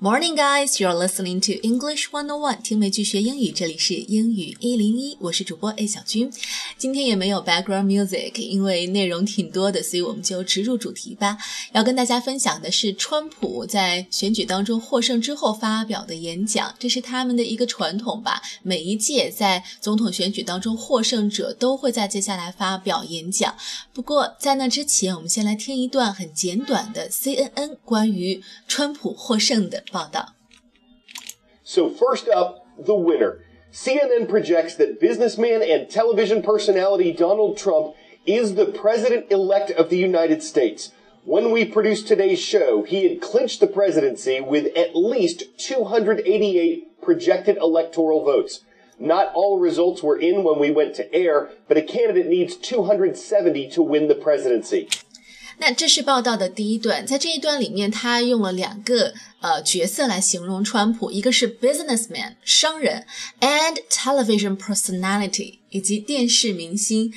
Morning, guys! You're listening to English One On One，听美剧学英语，这里是英语一零一，我是主播 A 小军。今天也没有 background music，因为内容挺多的，所以我们就直入主题吧。要跟大家分享的是川普在选举当中获胜之后发表的演讲，这是他们的一个传统吧。每一届在总统选举当中获胜者都会在接下来发表演讲。不过在那之前，我们先来听一段很简短的 CNN 关于川普获胜的。报道。So, first up, the winner. CNN projects that businessman and television personality Donald Trump is the president elect of the United States. When we produced today's show, he had clinched the presidency with at least 288 projected electoral votes. Not all results were in when we went to air, but a candidate needs 270 to win the presidency. 那这是报道的第一段，在这一段里面，他用了两个呃角色来形容川普，一个是 businessman 商人，and television personality 以及电视明星。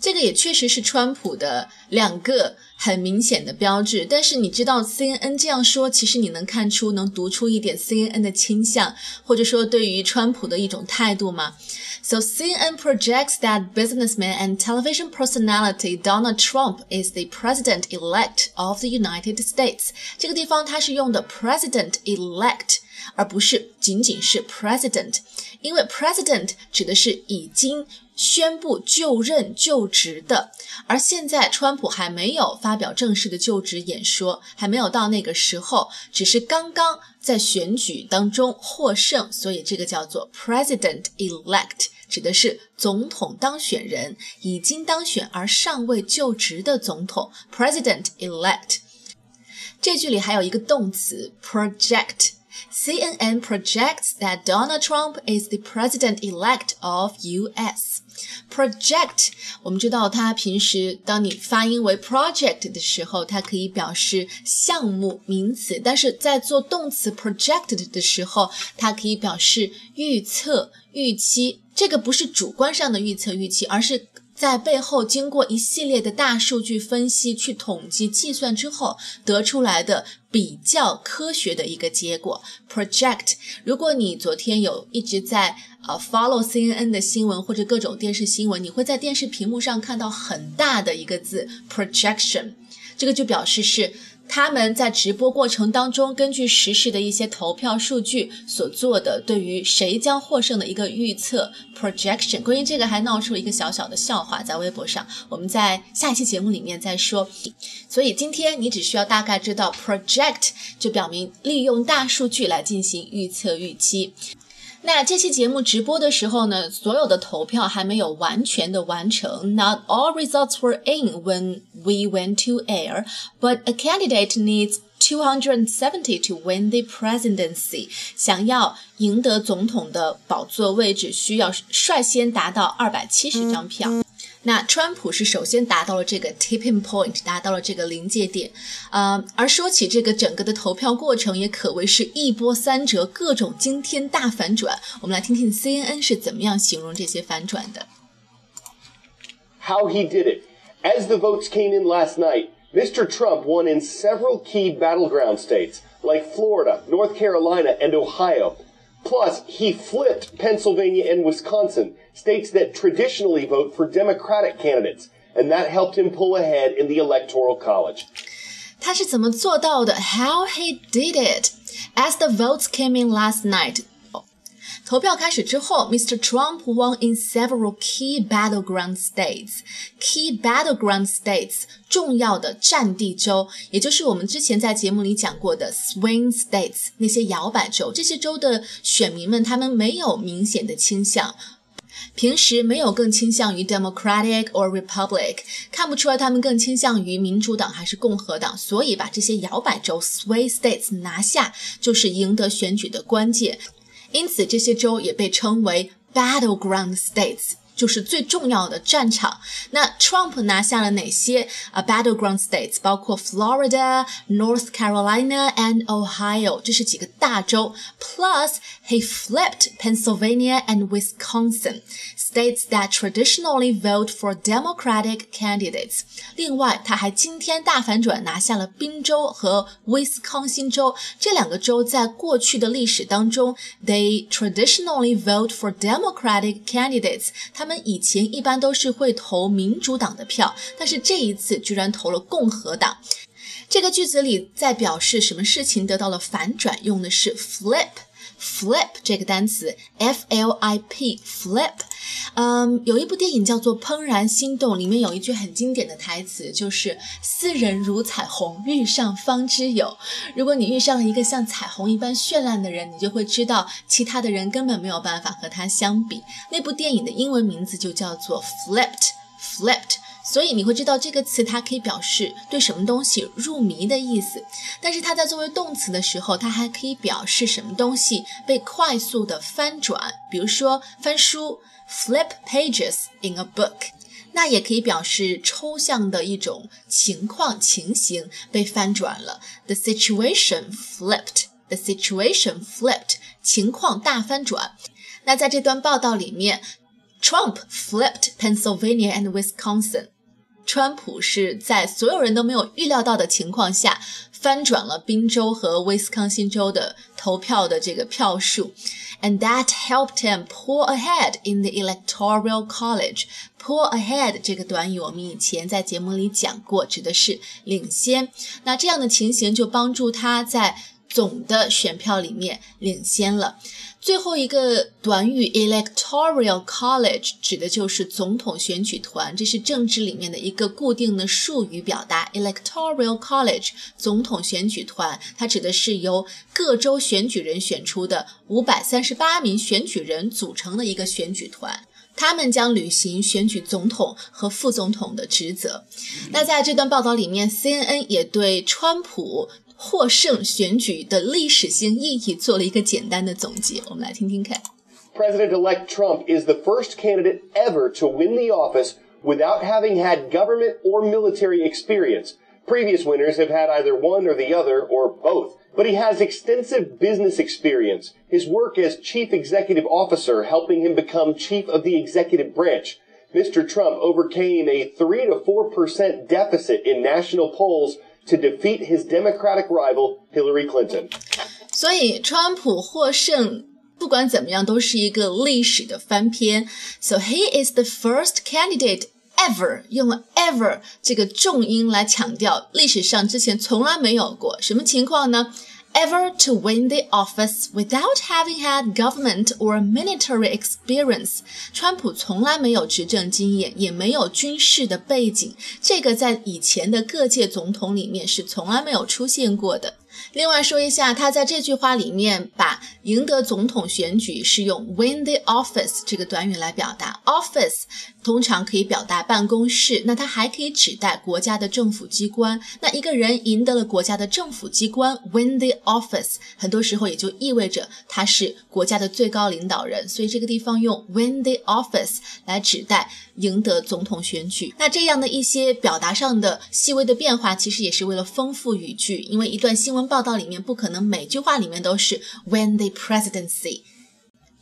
这个也确实是川普的两个很明显的标志。但是你知道 CNN 这样说，其实你能看出、能读出一点 CNN 的倾向，或者说对于川普的一种态度吗？So CNN projects that businessman and television personality Donald Trump is the president-elect of the United States。这个地方它是用的 president-elect，而不是仅仅是 president，因为 president 指的是已经 宣布就任就职的，而现在川普还没有发表正式的就职演说，还没有到那个时候，只是刚刚在选举当中获胜，所以这个叫做 president-elect。指的是总统当选人已经当选而尚未就职的总统，President elect。这句里还有一个动词 project。CNN projects that Donald Trump is the president-elect of U.S. Project，我们知道它平时当你发音为 project 的时候，它可以表示项目名词，但是在做动词 project 的时候，它可以表示预测、预期。这个不是主观上的预测预期，而是在背后经过一系列的大数据分析、去统计、计算之后得出来的比较科学的一个结果。Project，如果你昨天有一直在呃 follow CNN 的新闻或者各种电视新闻，你会在电视屏幕上看到很大的一个字 projection，这个就表示是。他们在直播过程当中，根据实时的一些投票数据所做的对于谁将获胜的一个预测 projection。关于这个还闹出了一个小小的笑话，在微博上，我们在下一期节目里面再说。所以今天你只需要大概知道 project，就表明利用大数据来进行预测预期。那这期节目直播的时候呢，所有的投票还没有完全的完成。Not all results were in when we went to air, but a candidate needs 270 to win the presidency。想要赢得总统的宝座位置，需要率先达到二百七十张票。那川普是首先达到了这个 tipping point，达到了这个临界点，呃，而说起这个整个的投票过程，也可谓是一波三折，各种惊天大反转。我们来听听 CNN 是怎么样形容这些反转的。How he did it. As the votes came in last night, Mr. Trump won in several key battleground states like Florida, North Carolina, and Ohio. Plus, he flipped Pennsylvania and Wisconsin, states that traditionally vote for Democratic candidates, and that helped him pull ahead in the Electoral College. 他是怎么做到的？How he did it? As the votes came in last night, 投票开始之后，Mr. Trump won in several key battleground states. Key battleground states 重要的战地州，也就是我们之前在节目里讲过的 swing states 那些摇摆州。这些州的选民们，他们没有明显的倾向，平时没有更倾向于 Democratic or Republic，看不出来他们更倾向于民主党还是共和党。所以把这些摇摆州 swing states 拿下，就是赢得选举的关键。因此，这些州也被称为 battleground states， 就是最重要的战场。那 Trump 拿下了哪些啊 battleground states？包括 Florida、North Carolina and Ohio，这是几个大州。Plus he flipped Pennsylvania and Wisconsin, states that traditionally vote for Democratic candidates。另外，他还惊天大反转，拿下了宾州和威斯康星州这两个州，在过去的历史当中，they traditionally vote for Democratic candidates。他们 以前一般都是会投民主党的票，但是这一次居然投了共和党。这个句子里在表示什么事情得到了反转，用的是 flip。Flip 这个单词，f l i p flip，嗯，有一部电影叫做《怦然心动》，里面有一句很经典的台词，就是“斯人如彩虹，遇上方知有”。如果你遇上了一个像彩虹一般绚烂的人，你就会知道其他的人根本没有办法和他相比。那部电影的英文名字就叫做 Flipped，Flipped。所以你会知道这个词，它可以表示对什么东西入迷的意思。但是它在作为动词的时候，它还可以表示什么东西被快速的翻转。比如说翻书，flip pages in a book。那也可以表示抽象的一种情况、情形被翻转了。The situation flipped. The situation flipped. 情况大翻转。那在这段报道里面。Trump flipped Pennsylvania and Wisconsin。川普是在所有人都没有预料到的情况下，翻转了宾州和威斯康星州的投票的这个票数，and that helped him pull ahead in the electoral college. Pull ahead 这个短语我们以前在节目里讲过，指的是领先。那这样的情形就帮助他在总的选票里面领先了。最后一个短语 electoral college 指的就是总统选举团，这是政治里面的一个固定的术语表达。electoral college 总统选举团，它指的是由各州选举人选出的五百三十八名选举人组成的一个选举团，他们将履行选举总统和副总统的职责。那在这段报道里面，CNN 也对川普。获胜选举的历史性意义做了一个简单的总结，我们来听听看。President-elect Trump is the first candidate ever to win the office without having had government or military experience. Previous winners have had either one or the other, or both. But he has extensive business experience, his work as chief executive officer helping him become chief of the executive branch. Mr. Trump overcame a 3 to 4% deficit in national polls to defeat his Democratic rival Hillary Clinton。所以，川普获胜，不管怎么样，都是一个历史的翻篇。So he is the first candidate ever 用了 ever 这个重音来强调，历史上之前从来没有过。什么情况呢 ？ever to win the office without having had government or military experience。川普从来没有执政经验，也没有军事的背景，这个在以前的各届总统里面是从来没有出现过的。 另外说一下，他在这句话里面把赢得总统选举是用 win the office 这个短语来表达。office 通常可以表达办公室，那它还可以指代国家的政府机关。那一个人赢得了国家的政府机关 win the office，很多时候也就意味着他是国家的最高领导人。所以这个地方用 win the office 来指代赢得总统选举。那这样的一些表达上的细微的变化，其实也是为了丰富语句，因为一段新闻报。道里面不可能每句话里面都是 when the presidency，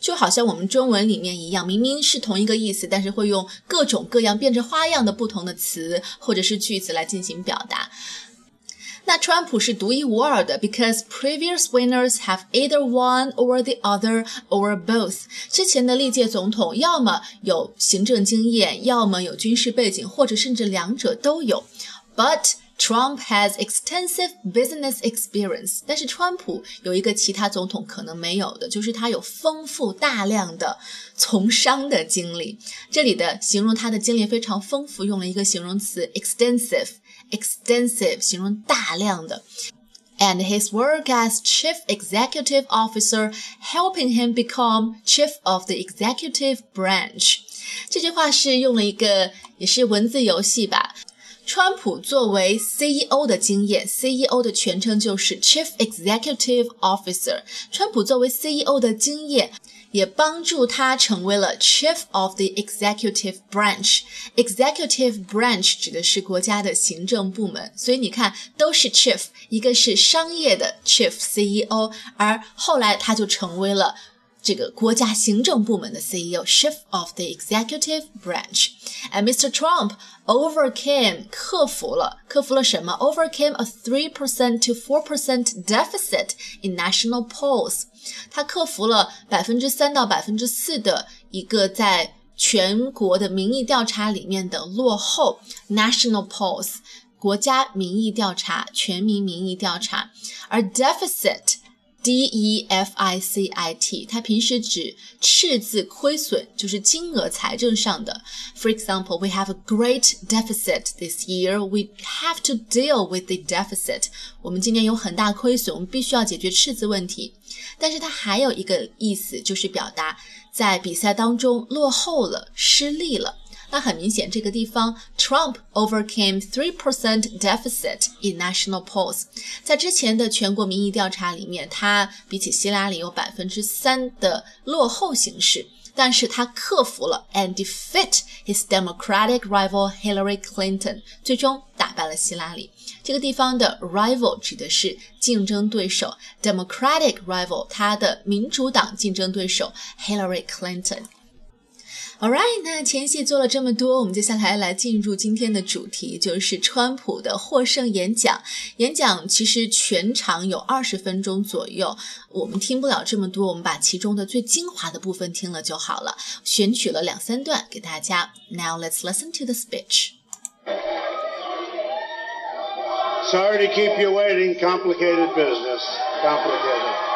就好像我们中文里面一样，明明是同一个意思，但是会用各种各样变着花样的不同的词或者是句子来进行表达。那川普是独一无二的，because previous winners have either one or the other or both。之前的历届总统要么有行政经验，要么有军事背景，或者甚至两者都有。But Trump has extensive business experience，但是川普有一个其他总统可能没有的，就是他有丰富大量的从商的经历。这里的形容他的经历非常丰富，用了一个形容词 extensive，extensive 形容大量的。And his work as chief executive officer helping him become chief of the executive branch。这句话是用了一个也是文字游戏吧。 川普作为 CEO 的经验，CEO 的全称就是 Chief Executive Officer。川普作为 CEO 的经验，也帮助他成为了 Chief of the Executive Branch。Executive Branch 指的是国家的行政部门，所以你看都是 Chief，一个是商业的 Chief CEO，而后来他就成为了。这个国家行政部门的 CEO, Chief of the Executive Branch. And Mr. Trump overcame 克服了克服了什么？Overcame a three percent to four percent deficit in national polls. 他克服了百分之三到百分之四的一个在全国的民意调查里面的落后。National polls 国家民意调查，全民民意调查，而 deficit。 D E F I C I T，它平时指赤字亏损，就是金额财政上的。For example, we have a great deficit this year. We have to deal with the deficit. 我们今年有很大亏损，我们必须要解决赤字问题。但是它还有一个意思，就是表达在比赛当中落后了、失利了。那很明显，这个地方 Trump overcame three percent deficit in national polls。在之前的全国民意调查里面，他比起希拉里有百分之三的落后形势，但是他克服了 and defeat his Democratic rival Hillary Clinton，最终打败了希拉里。这个地方的 rival 指的是竞争对手，Democratic rival 他的民主党竞争对手 Hillary Clinton。All right，那前戏做了这么多，我们接下来来进入今天的主题，就是川普的获胜演讲。演讲其实全长有二十分钟左右，我们听不了这么多，我们把其中的最精华的部分听了就好了。选取了两三段给大家。Now let's listen to the speech. Sorry to keep you waiting. Complicated business. Complicated.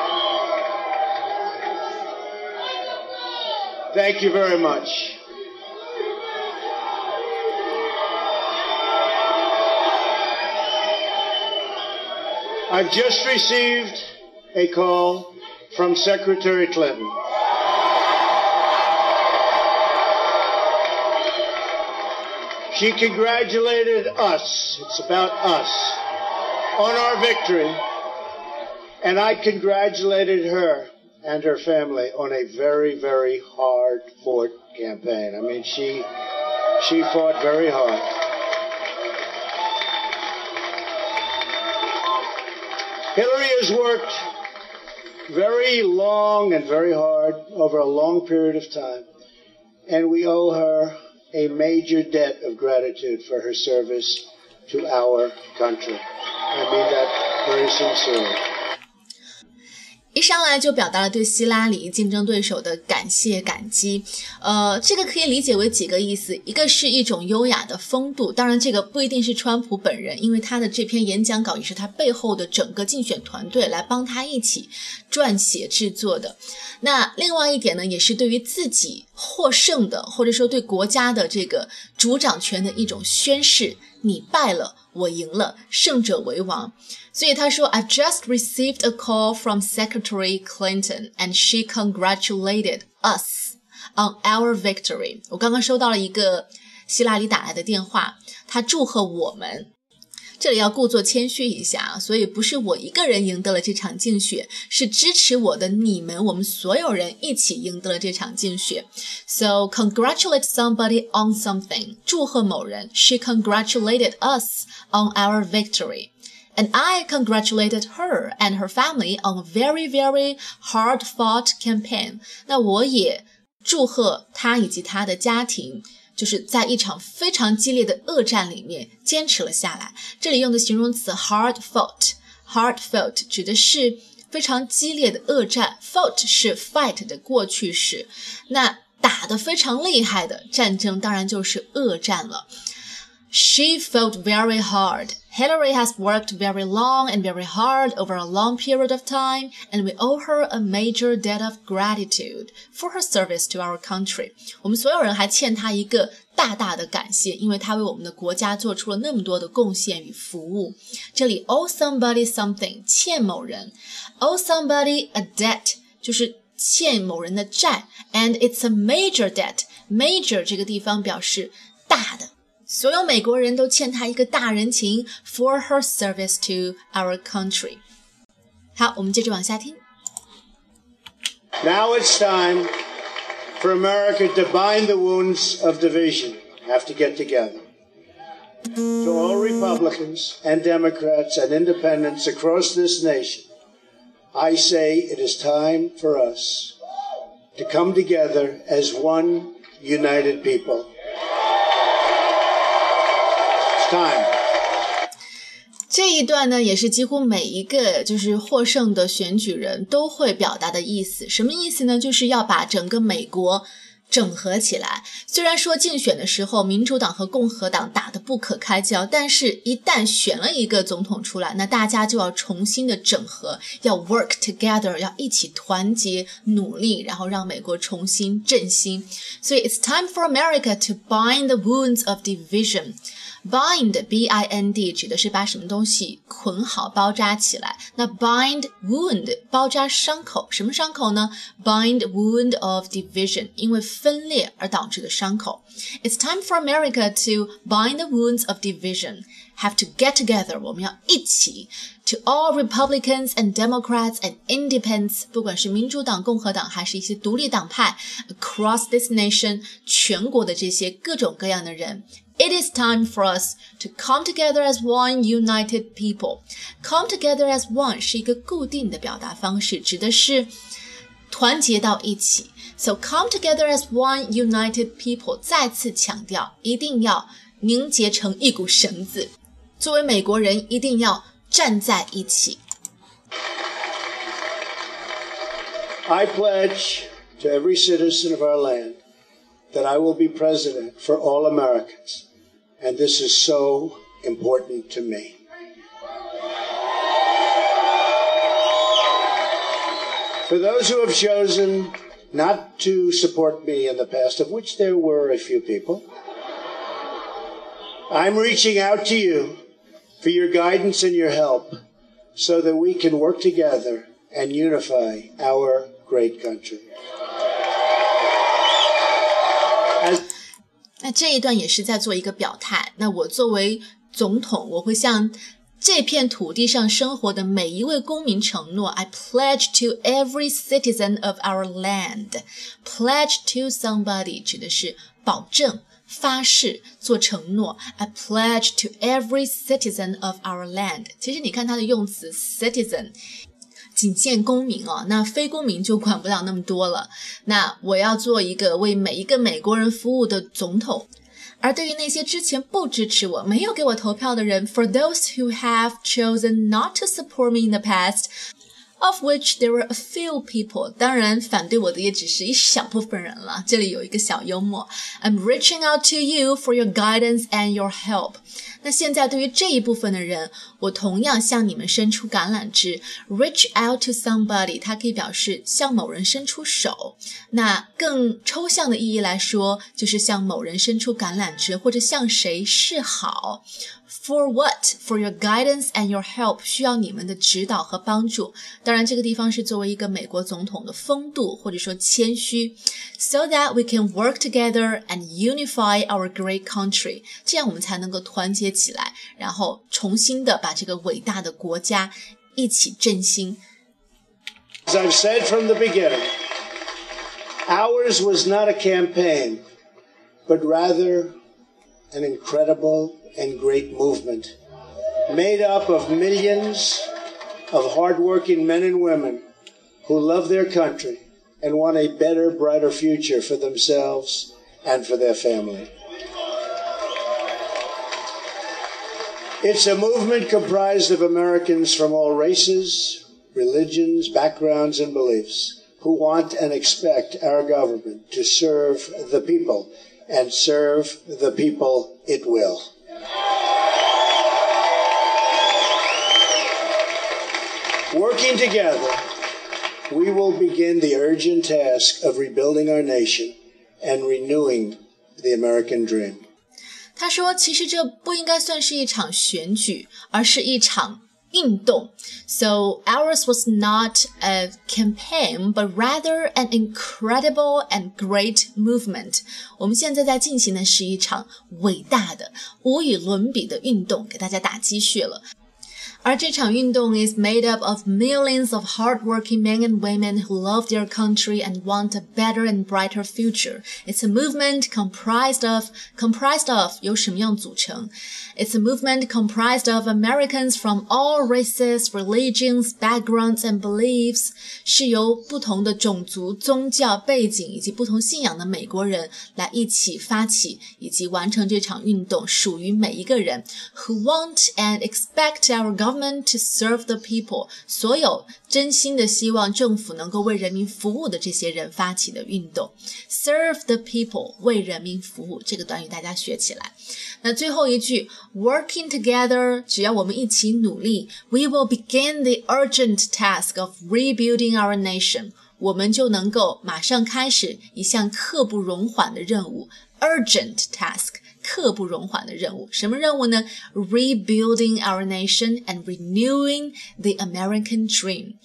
Thank you very much. I've just received a call from Secretary Clinton. She congratulated us, it's about us, on our victory, and I congratulated her and her family on a very, very hard fought campaign. I mean, she, she fought very hard. Hillary has worked very long and very hard over a long period of time, and we owe her a major debt of gratitude for her service to our country. I mean that very sincerely. 一上来就表达了对希拉里竞争对手的感谢感激，呃，这个可以理解为几个意思，一个是一种优雅的风度，当然这个不一定是川普本人，因为他的这篇演讲稿也是他背后的整个竞选团队来帮他一起撰写制作的。那另外一点呢，也是对于自己获胜的，或者说对国家的这个主掌权的一种宣誓，你败了。我赢了，胜者为王。所以他说，I just received a call from Secretary Clinton, and she congratulated us on our victory。我刚刚收到了一个希拉里打来的电话，她祝贺我们。这里要故作谦虚一下啊，所以不是我一个人赢得了这场竞选，是支持我的你们，我们所有人一起赢得了这场竞选。So congratulate somebody on something，祝贺某人。She congratulated us on our victory。And I congratulated her and her family on a very, very hard-fought campaign。那我也祝贺她以及她的家庭。 就是在一场非常激烈的恶战里面坚持了下来。这里用的形容词 hard fought，hard fought 指的是非常激烈的恶战，fought 是 fight 的过去式。那打得非常厉害的战争，当然就是恶战了。She fought very hard. Hillary has worked very long and very hard over a long period of time, and we owe her a major debt of gratitude for her service to our country. 我们所有人还欠她一个大大的感谢，因为她为我们的国家做出了那么多的贡献与服务。这里 owe somebody something 欠某人，owe somebody a debt 就是欠某人的债，and it's a major debt. Major 这个地方表示大的。 所有美国人都欠她一个大人情，for her service to our country。好，我们接着往下听。 Now it's time for America to bind the wounds of division. Have to get together. To all Republicans and Democrats and independents across this nation, I say it is time for us to come together as one united people. 这一段呢，也是几乎每一个就是获胜的选举人都会表达的意思。什么意思呢？就是要把整个美国整合起来。虽然说竞选的时候，民主党和共和党打得不可开交，但是一旦选了一个总统出来，那大家就要重新的整合，要 work together，要一起团结努力，然后让美国重新振兴。所以，it's time for America to bind the wounds of division。bind b i n d 指的是把什么东西捆好包扎起来。那 bind wound 包扎伤口，什么伤口呢？bind wound of division，因为分裂而导致的伤口。It's time for America to bind the wounds of division. Have to get together，我们要一起。To all Republicans and Democrats and Independents，不管是民主党、共和党，还是一些独立党派，across this nation，全国的这些各种各样的人 it is time for us to come together as one united people. Come together as one 是一个固定的表达方式，指的是团结到一起。So come together as one united people，再次强调，一定要凝结成一股绳子。作为美国人，一定要站在一起。I pledge to every citizen of our land that I will be president for all Americans. And this is so important to me. For those who have chosen not to support me in the past, of which there were a few people, I'm reaching out to you for your guidance and your help so that we can work together and unify our great country. 那这一段也是在做一个表态。那我作为总统，我会向这片土地上生活的每一位公民承诺：I pledge to every citizen of our land. Pledge to somebody 指的是保证、发誓、做承诺。I pledge to every citizen of our land。其实你看它的用词，citizen。仅限公民哦，那非公民就管不了那么多了。那我要做一个为每一个美国人服务的总统。而对于那些之前不支持我、没有给我投票的人，for those who have chosen not to support me in the past。Of which there were a few people. 当然，反对我的也只是一小部分人了。这里有一个小幽默：I'm reaching out to you for your guidance and your help. 那现在对于这一部分的人，我同样向你们伸出橄榄枝。Reach out to somebody，它可以表示向某人伸出手。那更抽象的意义来说，就是向某人伸出橄榄枝，或者向谁示好。For what? For your guidance and your help，需要你们的指导和帮助。当然，这个地方是作为一个美国总统的风度或者说谦虚。So that we can work together and unify our great country，这样我们才能够团结起来，然后重新的把这个伟大的国家一起振兴。As I've said from the beginning, ours was not a campaign, but rather an incredible and great movement made up of millions of hardworking men and women who love their country and want a better, brighter future for themselves and for their family. It's a movement comprised of Americans from all races, religions, backgrounds, and beliefs who want and expect our government to serve the people and serve the people it will. Working together, we will begin the urgent task of rebuilding our nation and renewing the American dream. 他说：“其实这不应该算是一场选举，而是一场运动。So ours was not a campaign, but rather an incredible and great movement. 我们现在在进行的是一场伟大的、无与伦比的运动，给大家打鸡血了。” 而这场运动 is made up of millions of hardworking men and women who love their country and want a better and brighter future. It's a movement comprised of comprised of 由什么样组成？It's a movement comprised of Americans from all races, religions, backgrounds, and beliefs. 是由不同的种族、宗教背景以及不同信仰的美国人来一起发起以及完成这场运动，属于每一个人 who want and expect our government government to serve the people，所有真心的希望政府能够为人民服务的这些人发起的运动，serve the people 为人民服务这个短语大家学起来。那最后一句，working together，只要我们一起努力，we will begin the urgent task of rebuilding our nation，我们就能够马上开始一项刻不容缓的任务，urgent task。 刻不容缓的任务。什么任务呢？Rebuilding our nation and renewing the American dream，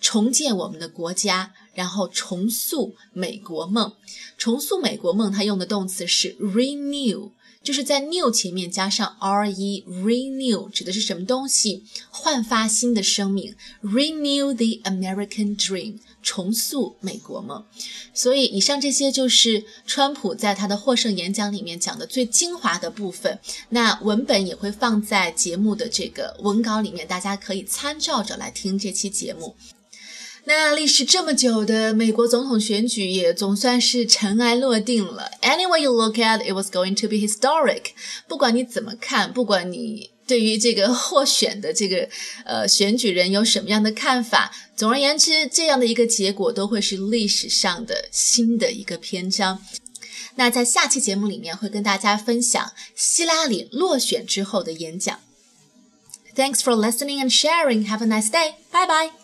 重建我们的国家，然后重塑美国梦。重塑美国梦，它用的动词是 renew。就是在 new 前面加上 re，renew 指的是什么东西？焕发新的生命，renew the American dream，重塑美国梦。所以以上这些就是川普在他的获胜演讲里面讲的最精华的部分。那文本也会放在节目的这个文稿里面，大家可以参照着来听这期节目。那历时这么久的美国总统选举也总算是尘埃落定了。Anyway you look at, it was going to be historic。不管你怎么看，不管你对于这个获选的这个呃选举人有什么样的看法，总而言之，这样的一个结果都会是历史上的新的一个篇章。那在下期节目里面会跟大家分享希拉里落选之后的演讲。Thanks for listening and sharing. Have a nice day. Bye bye.